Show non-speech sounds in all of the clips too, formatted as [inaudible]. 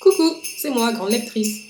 Coucou, c'est moi, grande lectrice.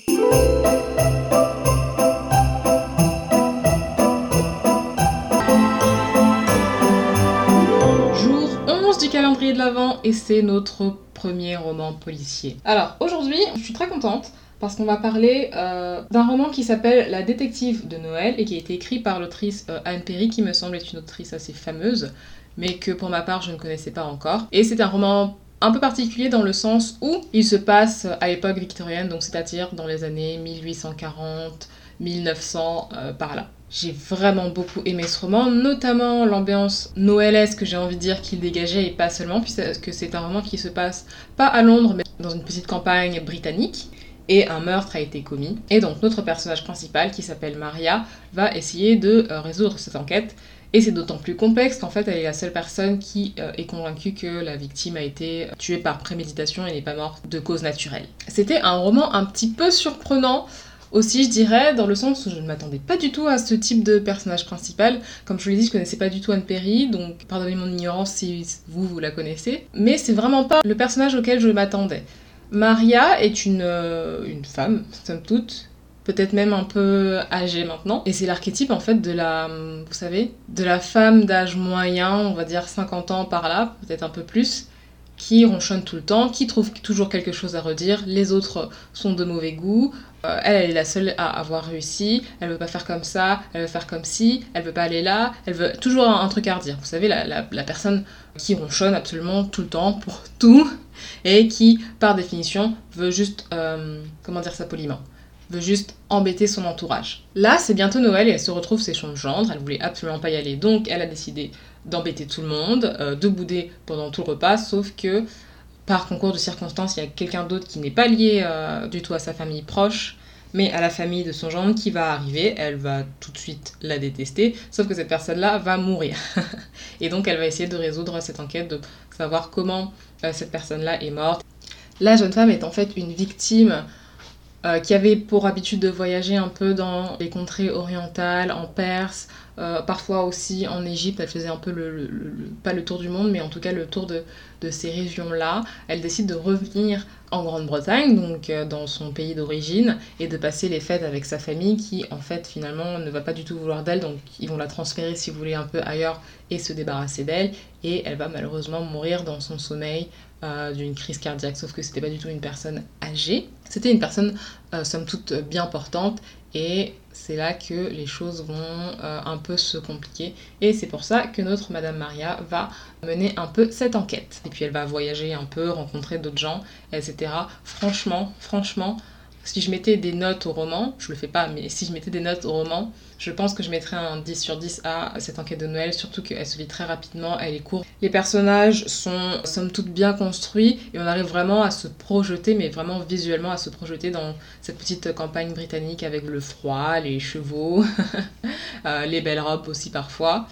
Jour 11 du calendrier de l'Avent et c'est notre premier roman policier. Alors aujourd'hui, je suis très contente parce qu'on va parler euh, d'un roman qui s'appelle La détective de Noël et qui a été écrit par l'autrice euh, Anne Perry qui me semble être une autrice assez fameuse mais que pour ma part je ne connaissais pas encore. Et c'est un roman un peu particulier dans le sens où il se passe à l'époque victorienne, donc c'est-à-dire dans les années 1840, 1900, euh, par là. J'ai vraiment beaucoup aimé ce roman, notamment l'ambiance noëlesque, j'ai envie de dire, qu'il dégageait, et pas seulement, puisque c'est un roman qui se passe pas à Londres, mais dans une petite campagne britannique. Et un meurtre a été commis. Et donc notre personnage principal, qui s'appelle Maria, va essayer de euh, résoudre cette enquête et c'est d'autant plus complexe qu'en fait, elle est la seule personne qui euh, est convaincue que la victime a été tuée par préméditation et n'est pas morte de cause naturelle. C'était un roman un petit peu surprenant aussi, je dirais, dans le sens où je ne m'attendais pas du tout à ce type de personnage principal. Comme je vous l'ai dit, je connaissais pas du tout Anne Perry, donc pardonnez mon ignorance si vous, vous la connaissez. Mais c'est vraiment pas le personnage auquel je m'attendais. Maria est une, euh, une femme, somme toute, peut-être même un peu âgée maintenant. Et c'est l'archétype en fait de la, vous savez, de la femme d'âge moyen, on va dire 50 ans par là, peut-être un peu plus, qui ronchonne tout le temps, qui trouve toujours quelque chose à redire, les autres sont de mauvais goût, euh, elle, elle est la seule à avoir réussi, elle veut pas faire comme ça, elle veut faire comme si, elle veut pas aller là, elle veut toujours un, truc à redire. Vous savez, la, la, personne qui ronchonne absolument tout le temps pour [laughs] tout et qui, par définition, veut juste, euh, comment dire ça poliment, veut juste embêter son entourage. Là, c'est bientôt Noël et elle se retrouve chez son gendre, elle voulait absolument pas y aller, donc elle a décidé d'embêter tout le monde, euh, de bouder pendant tout le repas, sauf que par concours de circonstances, il y a quelqu'un d'autre qui n'est pas lié euh, du tout à sa famille proche, mais à la famille de son gendre qui va arriver, elle va tout de suite la détester, sauf que cette personne-là va mourir. [laughs] et donc elle va essayer de résoudre cette enquête, de savoir comment euh, cette personne-là est morte. La jeune femme est en fait une victime qui avait pour habitude de voyager un peu dans les contrées orientales, en Perse, euh, parfois aussi en Égypte. Elle faisait un peu le, pas le tour du monde, mais en tout cas le tour de, de ces régions-là. Elle décide de revenir en Grande-Bretagne, donc euh, dans son pays d'origine, et de passer les fêtes avec sa famille qui, en fait, finalement, ne va pas du tout vouloir d'elle, donc ils vont la transférer, si vous voulez, un peu ailleurs et se débarrasser d'elle. Et elle va malheureusement mourir dans son sommeil euh, d'une crise cardiaque, sauf que c'était pas du tout une personne âgée, c'était une personne somme toute bien portante et c'est là que les choses vont euh, un peu se compliquer et c'est pour ça que notre Madame Maria va mener un peu cette enquête et puis elle va voyager un peu, rencontrer d'autres gens, etc. Franchement, franchement, si je mettais des notes au roman, je le fais pas, mais si je mettais des notes au roman, je pense que je mettrais un 10 sur 10 à cette enquête de Noël, surtout qu'elle se lit très rapidement, elle est courte. Les personnages sont somme toute bien construits et on arrive vraiment à se projeter, mais vraiment visuellement à se projeter dans cette petite campagne britannique avec le froid, les chevaux, [laughs] euh, les belles robes aussi parfois.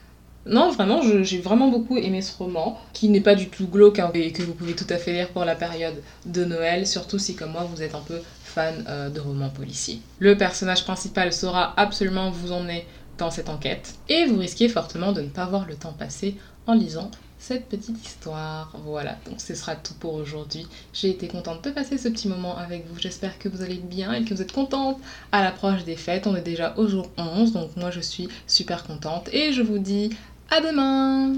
Non, vraiment, j'ai vraiment beaucoup aimé ce roman, qui n'est pas du tout glauque hein, et que vous pouvez tout à fait lire pour la période de Noël, surtout si comme moi vous êtes un peu fan euh, de romans policiers. Le personnage principal saura absolument vous emmener dans cette enquête, et vous risquez fortement de ne pas voir le temps passer en lisant cette petite histoire. Voilà, donc ce sera tout pour aujourd'hui. J'ai été contente de passer ce petit moment avec vous. J'espère que vous allez bien et que vous êtes contente à l'approche des fêtes. On est déjà au jour 11, donc moi je suis super contente et je vous dis à demain